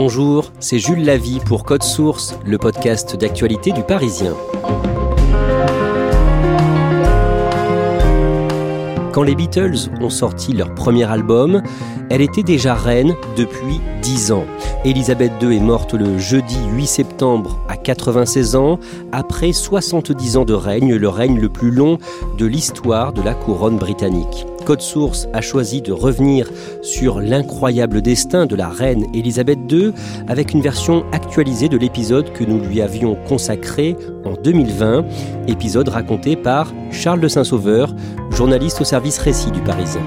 Bonjour, c'est Jules Lavie pour Code Source, le podcast d'actualité du Parisien. Quand les Beatles ont sorti leur premier album, elle était déjà reine depuis 10 ans. Elisabeth II est morte le jeudi 8 septembre à 96 ans, après 70 ans de règne, le règne le plus long de l'histoire de la couronne britannique. Code Source a choisi de revenir sur l'incroyable destin de la reine Elisabeth II avec une version actualisée de l'épisode que nous lui avions consacré en 2020, épisode raconté par Charles de Saint-Sauveur, journaliste au service récit du Parisien.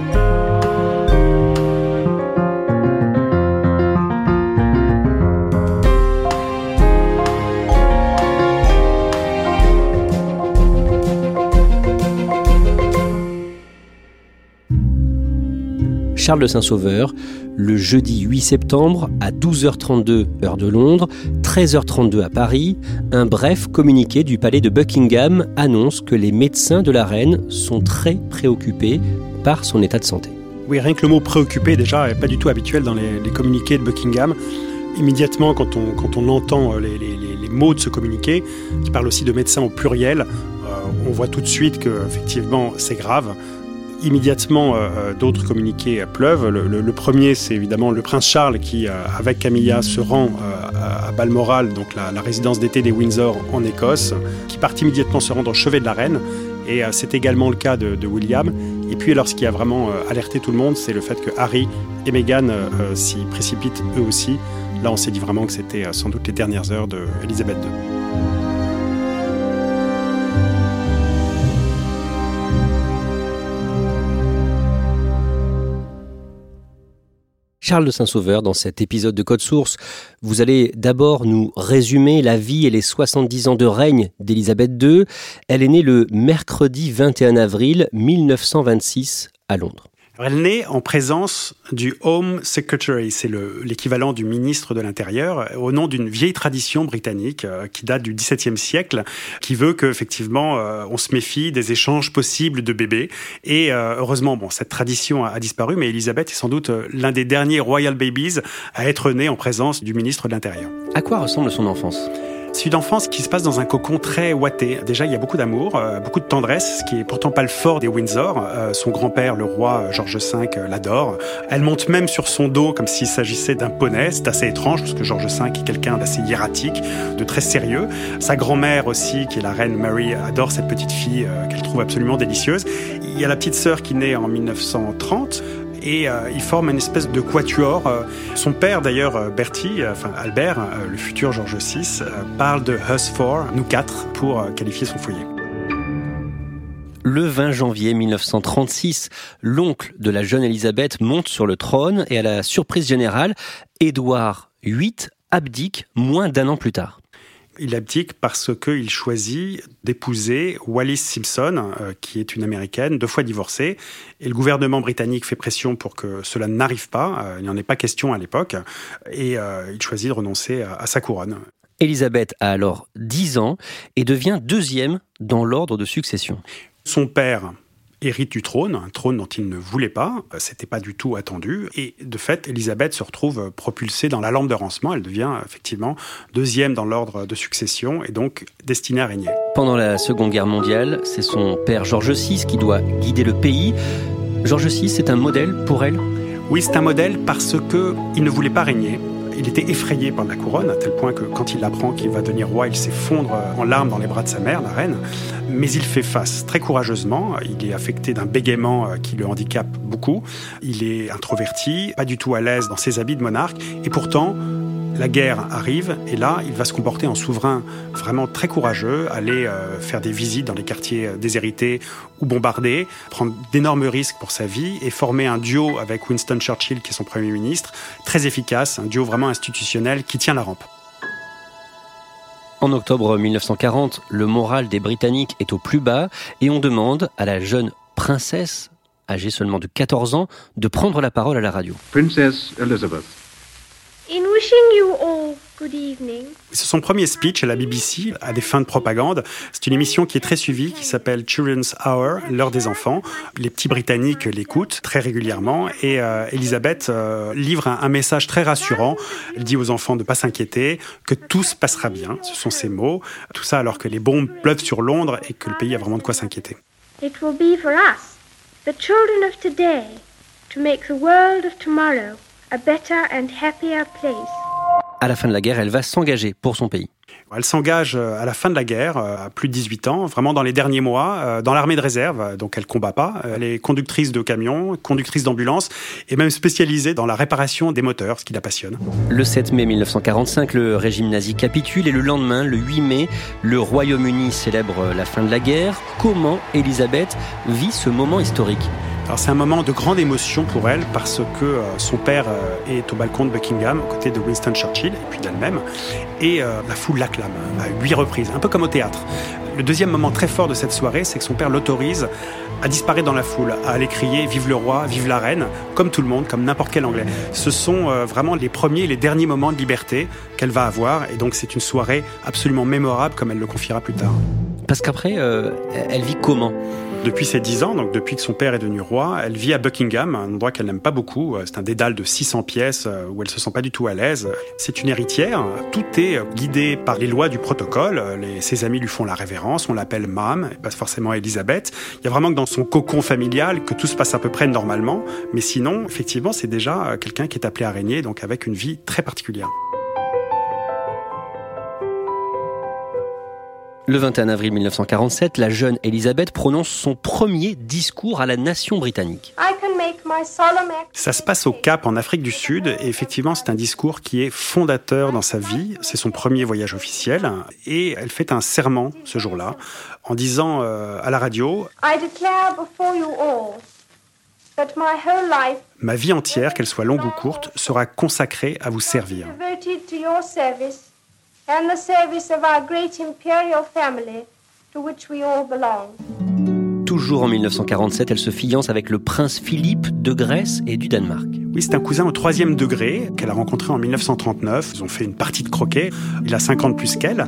Charles de Saint-Sauveur, le jeudi 8 septembre à 12h32 heure de Londres, 13h32 à Paris, un bref communiqué du palais de Buckingham annonce que les médecins de la reine sont très préoccupés par son état de santé. Oui, rien que le mot préoccupé déjà n'est pas du tout habituel dans les, communiqués de Buckingham. Immédiatement, quand on, entend les, les, les, mots de ce communiqué, qui parle aussi de médecins au pluriel, euh, on voit tout de suite que effectivement c'est grave immédiatement euh, d'autres communiqués pleuvent. Le, premier, c'est évidemment le prince Charles qui, euh, avec Camilla, se rend euh, à Balmoral, donc la, résidence d'été des Windsor en Écosse, qui part immédiatement se rendre au chevet de la reine. Et c'est également le cas de, William. Et puis alors ce qui a vraiment alerté tout le monde, c'est le fait que Harry et Meghan s'y précipitent eux aussi. Là, on s'est dit vraiment que c'était sans doute les dernières heures de Elisabeth II. Charles de Saint-Sauveur dans cet épisode de Code Source. Vous allez d'abord nous résumer la vie et les 70 ans de règne d'Élisabeth II. Elle est née le mercredi 21 avril 1926 à Londres. Elle naît en présence du Home Secretary, c'est l'équivalent du ministre de l'Intérieur, au nom d'une vieille tradition britannique euh, qui date du XVIIe siècle, qui veut qu'effectivement euh, on se méfie des échanges possibles de bébés. Et euh, heureusement, bon, cette tradition a, a, disparu, mais Elisabeth est sans doute l'un des derniers royal babies à être né en présence du ministre de l'Intérieur. À quoi ressemble son enfance? C'est une enfance qui se passe dans un cocon très ouaté. Déjà, il y a beaucoup d'amour, euh, beaucoup de tendresse, ce qui est pourtant pas le fort des Windsor. Euh, son grand-père, le roi euh, George V, l'adore. Elle monte même sur son dos comme s'il s'agissait d'un poney. C'est assez étrange parce que George V est quelqu'un d'assez hiératique, de très sérieux. Sa grand-mère aussi, qui est la reine Mary, adore cette petite fille qu'elle trouve absolument délicieuse. Il y a la petite sœur qui naît en 1930 et euh, ils forment une espèce de quatuor. Euh, son père d'ailleurs, euh, Bertie, enfin Albert, le futur George VI, parle de Us Four, nous quatre, pour qualifier son foyer. Le 20 janvier 1936, l'oncle de la jeune Élisabeth monte sur le trône et à la surprise générale, Édouard VIII abdique moins d'un an plus tard il abdique parce qu'il choisit d'épouser Wallis Simpson, euh, qui est une américaine, deux fois divorcée. Et le gouvernement britannique fait pression pour que cela n'arrive pas. Euh, il n'y en est pas question à l'époque. Et euh, il choisit de renoncer à, à sa couronne. Elisabeth a alors 10 ans et devient deuxième dans l'ordre de succession. Son père, hérite du trône, un trône dont il ne voulait pas, euh, c'était pas du tout attendu, et de fait, Elisabeth se retrouve propulsée dans la lampe de rancement, elle devient effectivement deuxième dans l'ordre de succession, et donc destinée à régner. Pendant la Seconde Guerre mondiale, c'est son père George VI qui doit guider le pays. Georges VI, c'est un modèle pour elle? Oui, c'est un modèle parce que il ne voulait pas régner. Il était effrayé par la couronne, à tel point que quand il apprend qu'il va devenir roi, il s'effondre en larmes dans les bras de sa mère, la reine. Mais il fait face très courageusement. Il est affecté d'un bégaiement euh, qui le handicape beaucoup. Il est introverti, pas du tout à l'aise dans ses habits de monarque. Et pourtant, la guerre arrive et là, il va se comporter en souverain vraiment très courageux, aller euh, faire des visites dans les quartiers euh, déshérités ou bombardés, prendre d'énormes risques pour sa vie et former un duo avec Winston Churchill, qui est son Premier ministre, très efficace, un duo vraiment institutionnel qui tient la rampe. En octobre 1940, le moral des Britanniques est au plus bas et on demande à la jeune princesse, âgée seulement de 14 ans, de prendre la parole à la radio. Princess Elizabeth. In wishing you all good evening. C'est son premier speech à la BBC, à des fins de propagande. C'est une émission qui est très suivie, qui s'appelle Children's Hour, l'heure des enfants. Les petits Britanniques l'écoutent très régulièrement et euh, Elisabeth euh, livre un, un, message très rassurant. Elle dit aux enfants de ne pas s'inquiéter, que tout se passera bien. Ce sont ses mots. Tout ça alors que les bombes pleuvent sur Londres et que le pays a vraiment de quoi s'inquiéter. It will be for us, the children of today, to make the world of tomorrow a better and happier place. À la fin de la guerre, elle va s'engager pour son pays. Elle s'engage euh, à la fin de la guerre, euh, à plus de 18 ans, vraiment dans les derniers mois, euh, dans l'armée de réserve, donc elle combat pas. Elle est conductrice de camions, conductrice d'ambulance et même spécialisée dans la réparation des moteurs, ce qui la passionne. Le 7 mai 1945, le régime nazi capitule et le lendemain, le 8 mai, le Royaume-Uni célèbre la fin de la guerre. Comment Elisabeth vit ce moment historique? C'est un moment de grande émotion pour elle parce que euh, son père euh, est au balcon de Buckingham aux côtés de Winston Churchill et puis d'elle-même et euh, la foule l'acclame à huit reprises, un peu comme au théâtre. Le deuxième moment très fort de cette soirée, c'est que son père l'autorise à disparaître dans la foule, à aller crier Vive le roi, vive la reine, comme tout le monde, comme n'importe quel Anglais. Ce sont vraiment les premiers et les derniers moments de liberté qu'elle va avoir et donc c'est une soirée absolument mémorable comme elle le confiera plus tard. Parce qu'après, elle vit comment? Depuis ses 10 ans, donc depuis que son père est devenu roi, elle vit à Buckingham, un endroit qu'elle n'aime pas beaucoup. C'est un dédale de 600 pièces euh, où elle se sent pas du tout à l'aise. C'est une héritière. Tout est guidé par les lois du protocole. Ses amis lui font la révérence. On l'appelle Mam, pas forcément Elisabeth. Il y a vraiment que dans son cocon familial que tout se passe à peu près normalement. Mais sinon, effectivement, c'est déjà quelqu'un qui est appelé à régner, donc avec une vie très particulière. Le 21 avril 1947, la jeune Elisabeth prononce son premier discours à la nation britannique. Ça se passe au Cap en Afrique du Sud et effectivement c'est un discours qui est fondateur dans sa vie. C'est son premier voyage officiel et elle fait un serment ce jour-là en disant euh, à la radio Ma vie entière, qu'elle soit longue ou courte, sera consacrée à vous servir and the service of our great imperial family to which we all belong. Toujours en 1947, elle se fiance avec le prince Philippe de Grèce et du Danemark. Oui, c'est un cousin au troisième degré qu'elle a rencontré en 1939. Ils ont fait une partie de croquet. Il a 50 plus qu'elle.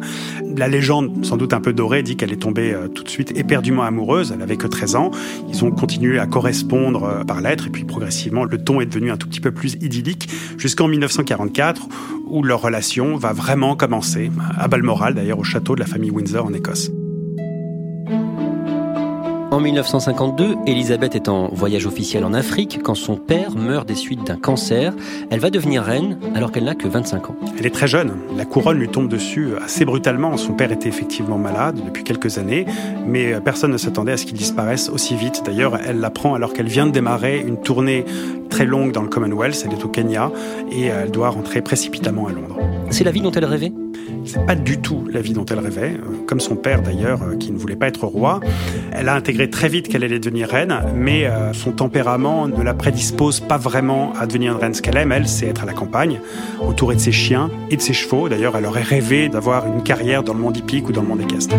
La légende, sans doute un peu dorée, dit qu'elle est tombée euh, tout de suite éperdument amoureuse. Elle avait que 13 ans. Ils ont continué à correspondre euh, par lettres et puis progressivement, le ton est devenu un tout petit peu plus idyllique jusqu'en 1944 où leur relation va vraiment commencer, à Balmoral d'ailleurs, au château de la famille Windsor en Écosse. En 1952, Elisabeth est en voyage officiel en Afrique quand son père meurt des suites d'un cancer. Elle va devenir reine alors qu'elle n'a que 25 ans. Elle est très jeune. La couronne lui tombe dessus assez brutalement. Son père était effectivement malade depuis quelques années, mais personne ne s'attendait à ce qu'il disparaisse aussi vite. D'ailleurs, elle l'apprend alors qu'elle vient de démarrer une tournée très longue dans le Commonwealth. Elle est au Kenya et elle doit rentrer précipitamment à Londres. C'est la vie dont elle rêvait? C'est pas du tout la vie dont elle rêvait, euh, comme son père d'ailleurs, euh, qui ne voulait pas être roi. Elle a intégré très vite qu'elle allait devenir reine, mais euh, son tempérament ne la prédispose pas vraiment à devenir une reine. Ce qu'elle aime, elle, c'est être à la campagne, entourée de ses chiens et de ses chevaux. D'ailleurs, elle aurait rêvé d'avoir une carrière dans le monde hippique ou dans le monde équestre.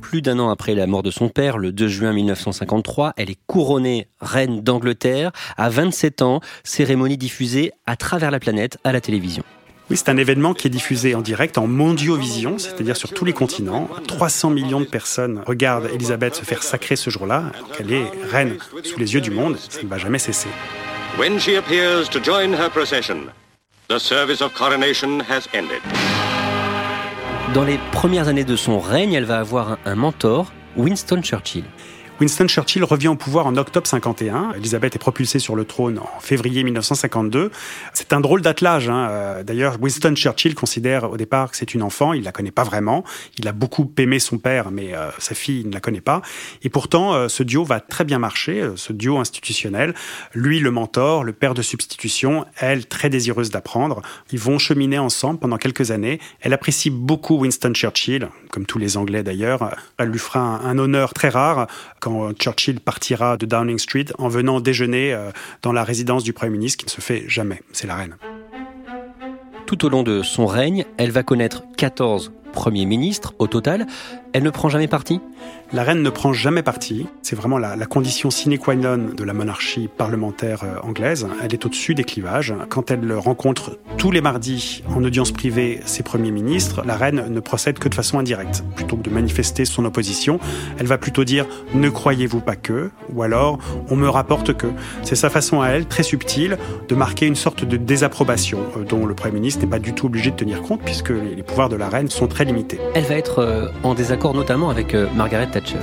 Plus d'un an après la mort de son père, le 2 juin 1953, elle est couronnée reine d'Angleterre. À 27 ans, cérémonie diffusée à travers la planète à la télévision. Oui, c'est un événement qui est diffusé en direct en mondiovision, c'est-à-dire sur tous les continents. 300 millions de personnes regardent Elisabeth se faire sacrer ce jour-là, qu'elle est reine sous les yeux du monde. Ça ne va jamais cesser. When she appears to join her procession, the service of coronation has ended. Dans les premières années de son règne, elle va avoir un mentor, Winston Churchill. Winston Churchill revient au pouvoir en octobre 51. Elisabeth est propulsée sur le trône en février 1952. C'est un drôle d'attelage. Hein. Euh, d'ailleurs, Winston Churchill considère au départ que c'est une enfant. Il la connaît pas vraiment. Il a beaucoup aimé son père, mais euh, sa fille il ne la connaît pas. Et pourtant, euh, ce duo va très bien marcher, ce duo institutionnel. Lui, le mentor, le père de substitution, elle, très désireuse d'apprendre. Ils vont cheminer ensemble pendant quelques années. Elle apprécie beaucoup Winston Churchill, comme tous les Anglais d'ailleurs. Elle lui fera un, honneur très rare Churchill partira de Downing Street en venant déjeuner euh, dans la résidence du Premier ministre, qui ne se fait jamais. C'est la reine. Tout au long de son règne, elle va connaître 14 premiers ministres au total. Elle ne prend jamais parti? La reine ne prend jamais parti. C'est vraiment la, condition sine qua non de la monarchie parlementaire euh, anglaise. Elle est au-dessus des clivages. Quand elle rencontre tous les mardis en audience privée ses premiers ministres, la reine ne procède que de façon indirecte. Plutôt que de manifester son opposition, elle va plutôt dire ne croyez-vous pas que, ou alors on me rapporte que. C'est sa façon à elle, très subtile, de marquer une sorte de désapprobation euh, dont le Premier ministre n'est pas du tout obligé de tenir compte puisque les pouvoirs de la reine sont très limités. Elle va être euh, en désaccord notamment avec Margaret Thatcher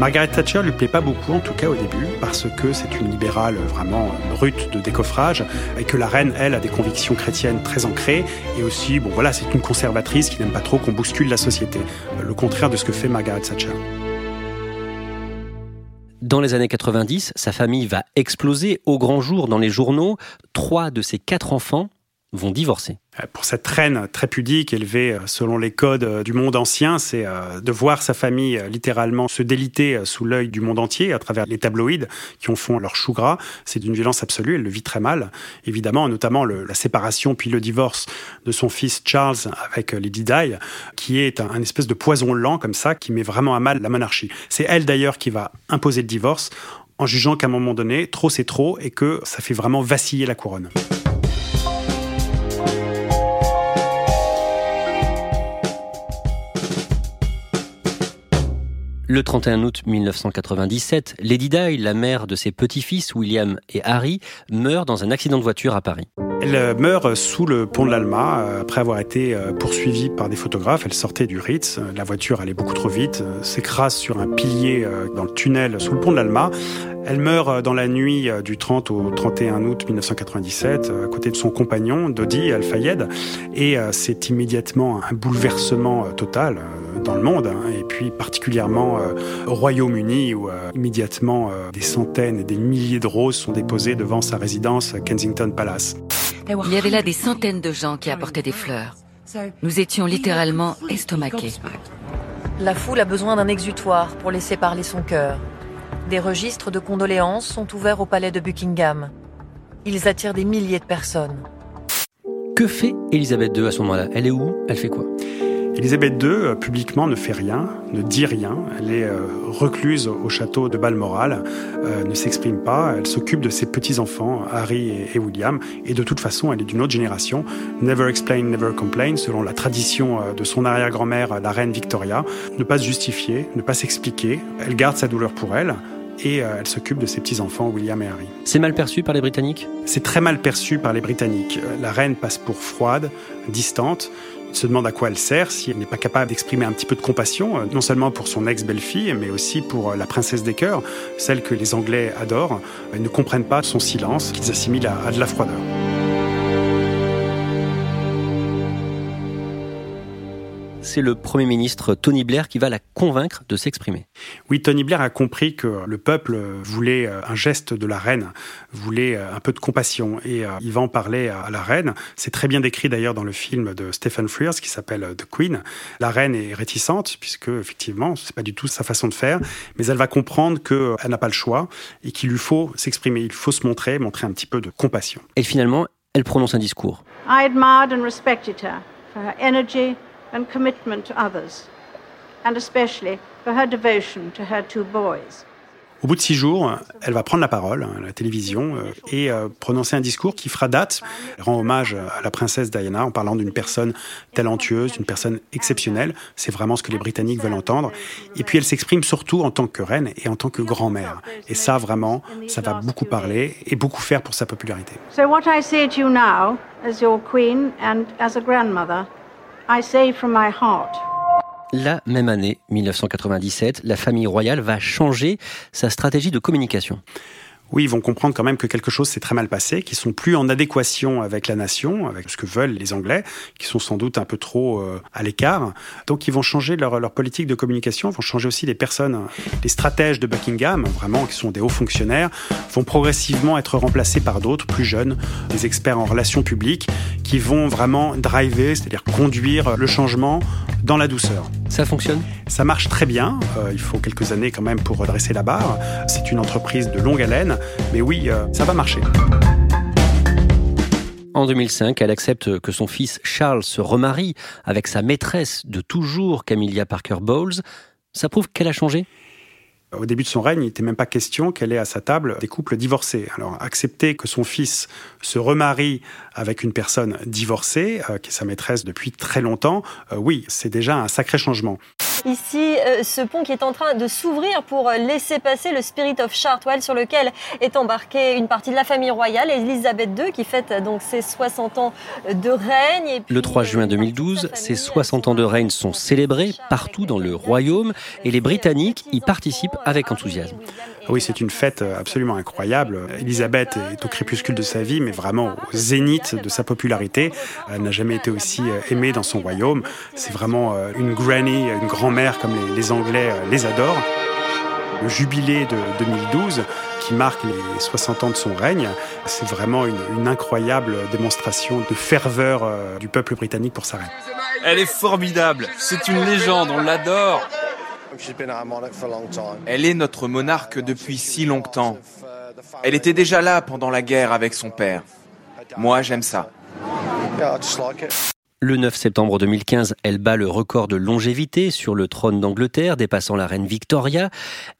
Margaret Thatcher lui plaît pas beaucoup, en tout cas au début, parce que c'est une libérale vraiment brute de décoffrage, et que la reine, elle, a des convictions chrétiennes très ancrées, et aussi, bon voilà, c'est une conservatrice qui n'aime pas trop qu'on bouscule la société. Le contraire de ce que fait Margaret Thatcher. Dans les années 90, sa famille va exploser au grand jour dans les journaux. Trois de ses quatre enfants vont divorcer. Euh, pour cette reine très pudique, élevée euh, selon les codes euh, du monde ancien, c'est de voir sa famille littéralement se déliter sous l'œil du monde entier à travers les tabloïds qui en font leur chou gras. C'est d'une violence absolue, elle le vit très mal. Évidemment, notamment la séparation puis le divorce de son fils Charles avec Lady Di, qui est un, un espèce de poison lent comme ça, qui met vraiment à mal la monarchie. C'est elle d'ailleurs qui va imposer le divorce en jugeant qu'à un moment donné, trop c'est trop et que ça fait vraiment vaciller la couronne. Le 31 août 1997, Lady Di, la mère de ses petits-fils William et Harry, meurt dans un accident de voiture à Paris. Elle euh, meurt sous le pont de l'Alma euh, après avoir été euh, poursuivie par des photographes. Elle sortait du Ritz. La voiture allait beaucoup trop vite, s'écrase sur un pilier dans le tunnel sous le pont de l'Alma. Elle meurt dans la nuit du 30 au 31 août 1997 à côté de son compagnon Dodi Al-Fayed et c'est immédiatement un bouleversement total dans le monde hein, et puis particulièrement au Royaume-Uni où immédiatement des centaines et des milliers de roses sont déposées devant sa résidence Kensington Palace. Il y avait là des centaines de gens qui apportaient des fleurs. Nous étions littéralement estomaqués. La foule a besoin d'un exutoire pour laisser parler son cœur. Des registres de condoléances sont ouverts au palais de Buckingham. Ils attirent des milliers de personnes. Que fait Elisabeth II à ce moment-là? Elle est où? Elle fait quoi? Élisabeth II, euh, publiquement, ne fait rien, ne dit rien. Elle est euh, recluse au château de Balmoral, euh, ne s'exprime pas. Elle s'occupe de ses petits-enfants, Harry et, William. Et de toute façon, elle est d'une autre génération. Never explain, never complain, selon la tradition de son arrière-grand-mère, la reine Victoria. Ne pas se justifier, ne pas s'expliquer. Elle garde sa douleur pour elle et elle s'occupe de ses petits-enfants, William et Harry. C'est mal perçu par les Britanniques? C'est très mal perçu par les Britanniques. La reine passe pour froide, distante se demande à quoi elle sert si elle n'est pas capable d'exprimer un petit peu de compassion, euh, non seulement pour son ex-belle-fille, mais aussi pour euh, la princesse des cœurs, celle que les Anglais adorent. Ils ne comprennent pas son silence, qu'ils assimilent à de la froideur. C'est le Premier ministre Tony Blair qui va la convaincre de s'exprimer. Oui, Tony Blair a compris que le peuple voulait euh, un geste de la reine, voulait euh, un peu de compassion, et euh, il va en parler à la reine. C'est très bien décrit d'ailleurs dans le film de Stephen Frears qui s'appelle The Queen. La reine est réticente, puisque effectivement, c'est pas du tout sa façon de faire, mais elle va comprendre qu'elle n'a pas le choix et qu'il lui faut s'exprimer, il faut se montrer, montrer un petit peu de compassion. Et finalement, elle prononce un discours. I admired and respected her for her energy, and commitment to others, and especially for her devotion to her two boys. Au bout de six jours, elle va prendre la parole à la télévision euh, et euh, prononcer un discours qui fera date. Elle rend hommage à la princesse Diana en parlant d'une personne talentueuse, d'une personne exceptionnelle. C'est vraiment ce que les Britanniques veulent entendre. Et puis elle s'exprime surtout en tant que reine et en tant que grand-mère. Et ça, vraiment, ça va beaucoup parler et beaucoup faire pour sa popularité. So what I say to you now, as your queen and as a grandmother, I say from my heart. La même année, 1997, la famille royale va changer sa stratégie de communication oui, ils vont comprendre quand même que quelque chose s'est très mal passé, qu'ils sont plus en adéquation avec la nation, avec ce que veulent les Anglais, qui sont sans doute un peu trop euh, à l'écart. Donc ils vont changer leur, leur, politique de communication, vont changer aussi les personnes, les stratèges de Buckingham, vraiment qui sont des hauts fonctionnaires, vont progressivement être remplacés par d'autres plus jeunes, des experts en relations publiques, qui vont vraiment driver, c'est-à-dire conduire le changement dans la douceur. Ça fonctionne? Ça marche très bien. Euh, il faut quelques années quand même pour redresser la barre. C'est une entreprise de longue haleine, mais oui, euh, ça va marcher. En 2005, elle accepte que son fils Charles se remarie avec sa maîtresse de toujours, Camilla Parker Bowles. Ça prouve qu'elle a changé? Au début de son règne, il n'était même pas question qu'elle ait à sa table des couples divorcés. Alors accepter que son fils se remarie avec une personne divorcée, euh, qui est sa maîtresse depuis très longtemps, euh, oui, c'est déjà un sacré changement. Ici, euh, ce pont qui est en train de s'ouvrir pour laisser passer le Spirit of Chartwell sur lequel est embarquée une partie de la famille royale, Elisabeth II, qui fête donc ses 60 ans de règne. le 3 juin 2012, ses 60 ans de règne sont célébrés partout dans le royaume et les Britanniques y participent avec enthousiasme. Oui, c'est une fête absolument incroyable. Elisabeth est au crépuscule de sa vie, mais vraiment au zénith de sa popularité. Elle n'a jamais été aussi aimée dans son royaume. C'est vraiment une granny, une grand-mère comme les, Anglais les adorent. Le jubilé de 2012, qui marque les 60 ans de son règne, c'est vraiment une, une, incroyable démonstration de ferveur du peuple britannique pour sa reine. Elle est formidable, c'est une légende, on l'adore. Elle est notre monarque depuis si longtemps. Elle était déjà là pendant la guerre avec son père. Moi, j'aime ça. Le 9 septembre 2015, elle bat le record de longévité sur le trône d'Angleterre, dépassant la reine Victoria.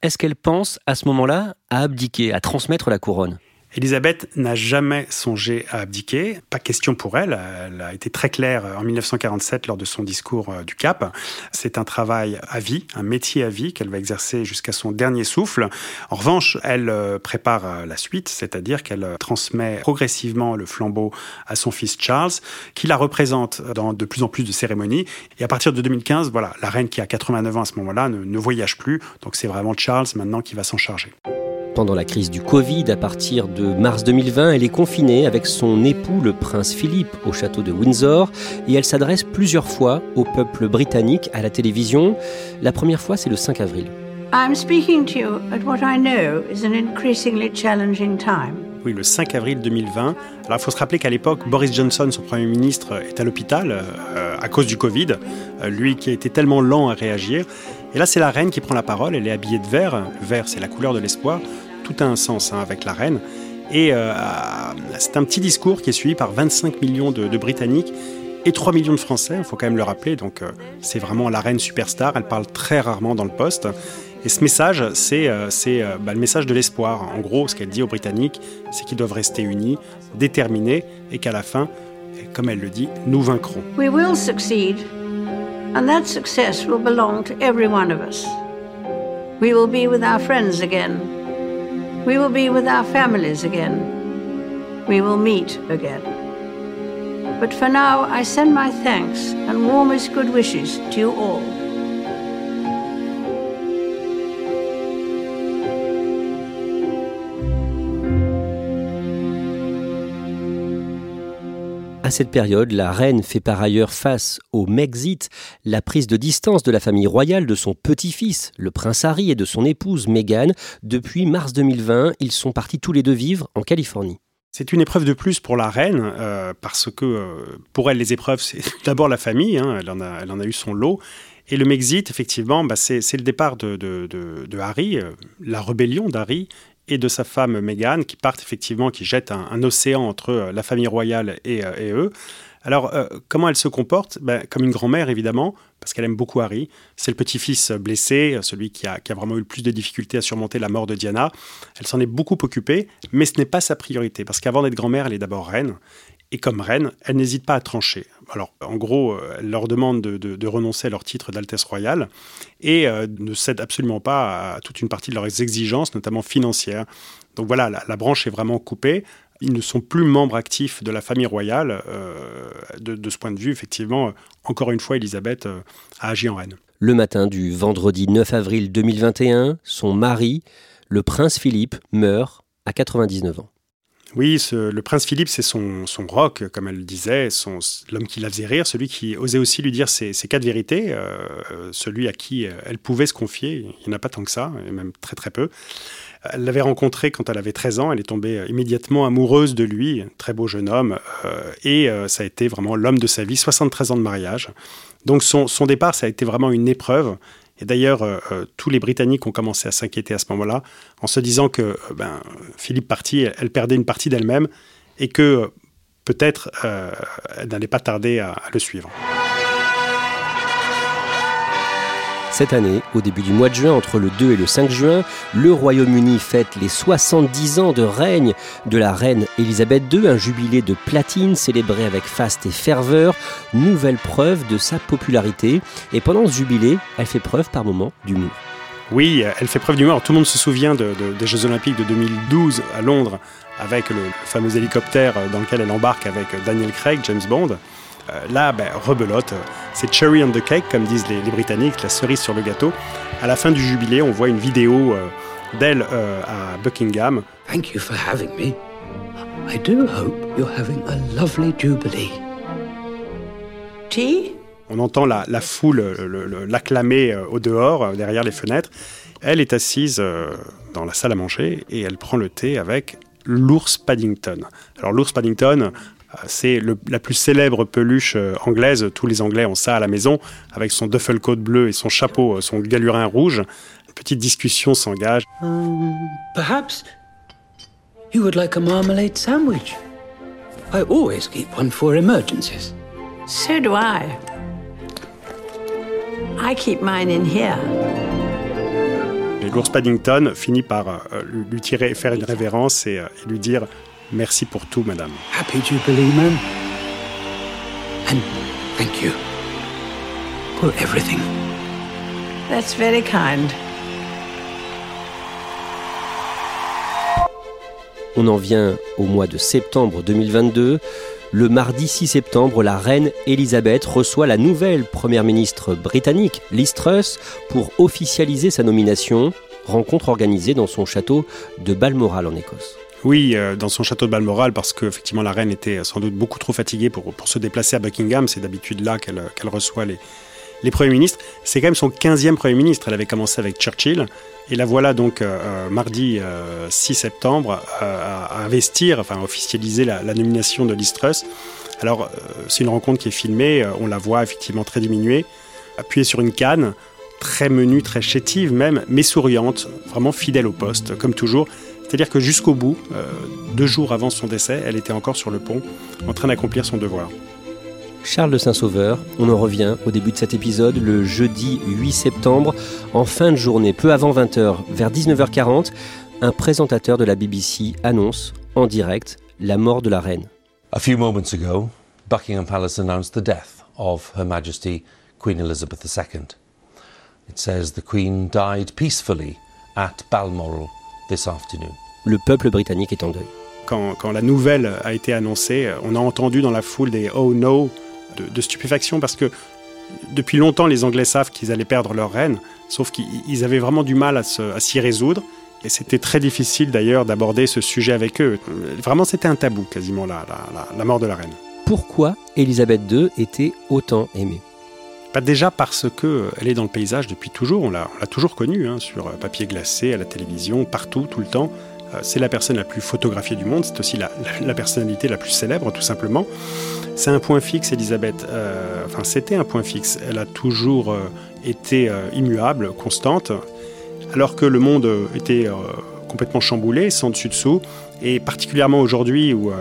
Est-ce qu'elle pense à ce moment-là à abdiquer, à transmettre la couronne? Elisabeth n'a jamais songé à abdiquer, pas question pour elle, elle a été très claire en 1947 lors de son discours euh, du Cap. C'est un travail à vie, un métier à vie qu'elle va exercer jusqu'à son dernier souffle. En revanche, elle euh, prépare euh, la suite, c'est-à-dire qu'elle transmet progressivement le flambeau à son fils Charles, qui la représente dans de plus en plus de cérémonies. Et à partir de 2015, voilà, la reine qui a 89 ans à ce moment-là ne, ne voyage plus, donc c'est vraiment Charles maintenant qui va s'en charger. Pendant la crise du Covid, à partir de mars 2020, elle est confinée avec son époux, le prince Philippe, au château de Windsor, et elle s'adresse plusieurs fois au peuple britannique à la télévision. La première fois, c'est le 5 avril. Oui, le 5 avril 2020. Alors, il faut se rappeler qu'à l'époque, Boris Johnson, son Premier ministre, est à l'hôpital euh, à cause du Covid. Euh, lui qui a été tellement lent à réagir. Et là, c'est la reine qui prend la parole. Elle est habillée de vert. Le vert, c'est la couleur de l'espoir tout a un sens hein, avec la reine. Et euh, c'est un petit discours qui est suivi par 25 millions de, Britanniques et 3 millions de Français, il faut quand même le rappeler. Donc euh, c'est vraiment la reine superstar, elle parle très rarement dans le poste. Et ce message, c'est euh, bah, le message de l'espoir. En gros, ce qu'elle dit aux Britanniques, c'est qu'ils doivent rester unis, déterminés, et qu'à la fin, comme elle le dit, nous vaincrons. We will succeed, and that success will belong to every one of us. We will be with. We will be with our families again. We will meet again. But for now, I send my thanks and warmest good wishes to you all. Cette période, la reine fait par ailleurs face au Mexit, la prise de distance de la famille royale de son petit-fils, le prince Harry, et de son épouse Meghan. Depuis mars 2020, ils sont partis tous les deux vivre en Californie. C'est une épreuve de plus pour la reine, euh, parce que euh, pour elle, les épreuves, c'est d'abord la famille, hein, elle, en a, eu son lot. Et le Mexit, effectivement, bah, c'est le départ de Harry, euh, la rébellion d'Harry, et de sa femme Meghan, qui partent effectivement, qui jettent un, océan entre euh, la famille royale et, euh, eux. Alors, euh, comment elle se comporte? Ben, Comme une grand-mère, évidemment, parce qu'elle aime beaucoup Harry. C'est le petit-fils blessé, celui qui a, qui a, vraiment eu le plus de difficultés à surmonter la mort de Diana. Elle s'en est beaucoup occupée, mais ce n'est pas sa priorité, parce qu'avant d'être grand-mère, elle est d'abord reine. Et comme reine, elle n'hésite pas à trancher. Alors, en gros, euh, elle leur demande de, renoncer à leur titre d'Altesse royale et euh, ne cède absolument pas à toute une partie de leurs exigences, notamment financières. Donc voilà, la, branche est vraiment coupée. Ils ne sont plus membres actifs de la famille royale. Euh, de, ce point de vue, effectivement, encore une fois, Elisabeth a agi en reine. Le matin du vendredi 9 avril 2021, son mari, le prince Philippe, meurt à 99 ans. Oui, le prince Philippe, c'est son, son rock, comme elle le disait, l'homme qui la faisait rire, celui qui osait aussi lui dire ses, quatre vérités, euh, celui à qui elle pouvait se confier. Il n'y en a pas tant que ça, et même très très peu. Elle l'avait rencontré quand elle avait 13 ans, elle est tombée immédiatement amoureuse de lui, très beau jeune homme, euh, et euh, ça a été vraiment l'homme de sa vie, 73 ans de mariage. Donc son, son, départ, ça a été vraiment une épreuve. Et d'ailleurs, euh, tous les Britanniques ont commencé à s'inquiéter à ce moment-là, en se disant que ben, Philippe parti, elle, perdait une partie d'elle-même, et que peut-être elle n'allait pas tarder à le suivre. Cette année, au début du mois de juin, entre le 2 et le 5 juin, le Royaume-Uni fête les 70 ans de règne de la reine Elisabeth II, un jubilé de platine célébré avec faste et ferveur, nouvelle preuve de sa popularité. Et pendant ce jubilé, elle fait preuve par moments d'humour. Oui, elle fait preuve d'humour. Tout le monde se souvient des Jeux Olympiques de 2012 à Londres avec le fameux hélicoptère dans lequel elle embarque avec Daniel Craig, James Bond. Euh, là, ben, rebelote, c'est cherry on the cake, comme disent les, Britanniques, la cerise sur le gâteau. À la fin du jubilé, on voit une vidéo euh, d'elle euh, à Buckingham. Thank you for having me. I do hope you're having a lovely jubilee. Tea? On entend la, foule l'acclamer au dehors, derrière les fenêtres. Elle est assise dans la salle à manger et elle prend le thé avec l'ours Paddington. Alors l'ours Paddington, c'est la plus célèbre peluche euh, anglaise. Tous les Anglais ont ça à la maison, avec son duffel coat bleu et son chapeau, euh, son galurin rouge. Une petite discussion s'engage. Um, perhaps you would like a marmalade sandwich. I always keep one for emergencies. So do I. I keep mine in here. Et l'ours Paddington finit par euh, lui tirer, faire une révérence et lui dire Merci pour tout, madame. Happy Jubilee, ma'am. And thank you for everything. That's very kind. On en vient au mois de septembre 2022. Le mardi 6 septembre, la reine Elisabeth reçoit la nouvelle première ministre britannique, Liz Truss, pour officialiser sa nomination. Rencontre organisée dans son château de Balmoral en Écosse. Oui, euh, dans son château de Balmoral, parce qu'effectivement la reine était sans doute beaucoup trop fatiguée pour, se déplacer à Buckingham. C'est d'habitude là qu'elle reçoit les, premiers ministres. C'est quand même son 15e premier ministre. Elle avait commencé avec Churchill. Et la voilà donc euh, euh, mardi 6 septembre à investir, enfin à officialiser la, nomination de Liz. Alors c'est une rencontre qui est filmée, on la voit effectivement très diminuée, appuyée sur une canne, très menue, très chétive même, mais souriante, vraiment fidèle au poste, comme toujours. C'est-à-dire que jusqu'au bout, euh, deux jours avant son décès, elle était encore sur le pont, en train d'accomplir son devoir. Charles de Saint-Sauveur, on en revient au début de cet épisode, le jeudi 8 septembre, en fin de journée, peu avant 20h, vers 19h40, un présentateur de la BBC annonce en direct la mort de la reine. A few moments ago, Buckingham Palace announced the death of Her Majesty Queen Elizabeth II. It says the Queen died peacefully at Balmoral this afternoon le peuple britannique est en deuil. Quand, la nouvelle a été annoncée, on a entendu dans la foule des oh no de, stupéfaction parce que depuis longtemps les Anglais savent qu'ils allaient perdre leur reine, sauf qu'ils avaient vraiment du mal à s'y résoudre. Et c'était très difficile d'ailleurs d'aborder ce sujet avec eux. Vraiment, c'était un tabou quasiment la, la, mort de la reine. Pourquoi Élisabeth II était autant aimée? Déjà parce qu'elle est dans le paysage depuis toujours, on l'a toujours connue, hein, sur papier glacé, à la télévision, partout, tout le temps. Euh, c'est la personne la plus photographiée du monde, c'est aussi la, personnalité la plus célèbre, tout simplement. C'est un point fixe, Elisabeth. Euh, enfin, c'était un point fixe. Elle a toujours euh, été immuable, constante, alors que le monde était complètement chamboulé, sans dessus-dessous, et particulièrement aujourd'hui où,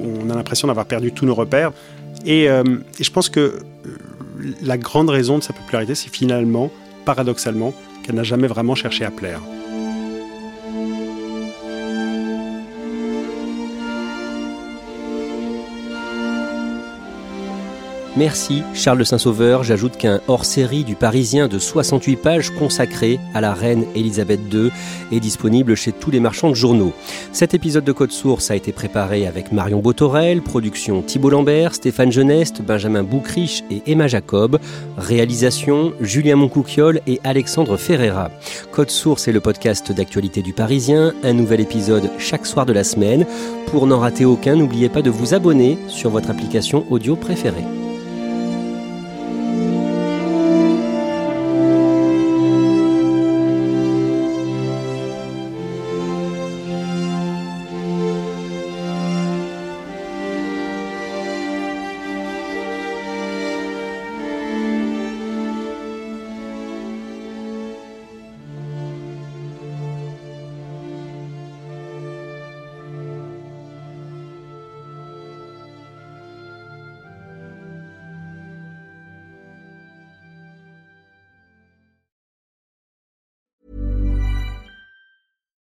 on a l'impression d'avoir perdu tous nos repères. Et, je pense que la grande raison de sa popularité, c'est finalement, paradoxalement, qu'elle n'a jamais vraiment cherché à plaire. Merci Charles de Saint-Sauveur. J'ajoute qu'un hors-série du Parisien de 68 pages consacré à la reine Elisabeth II est disponible chez tous les marchands de journaux. Cet épisode de Code Source a été préparé avec Marion Botorel, production Thibault Lambert, Stéphane Geneste, Benjamin Boucriche et Emma Jacob, réalisation Julien Moncouquiol et Alexandre Ferreira. Code Source est le podcast d'actualité du Parisien, un nouvel épisode chaque soir de la semaine. Pour n'en rater aucun, n'oubliez pas de vous abonner sur votre application audio préférée.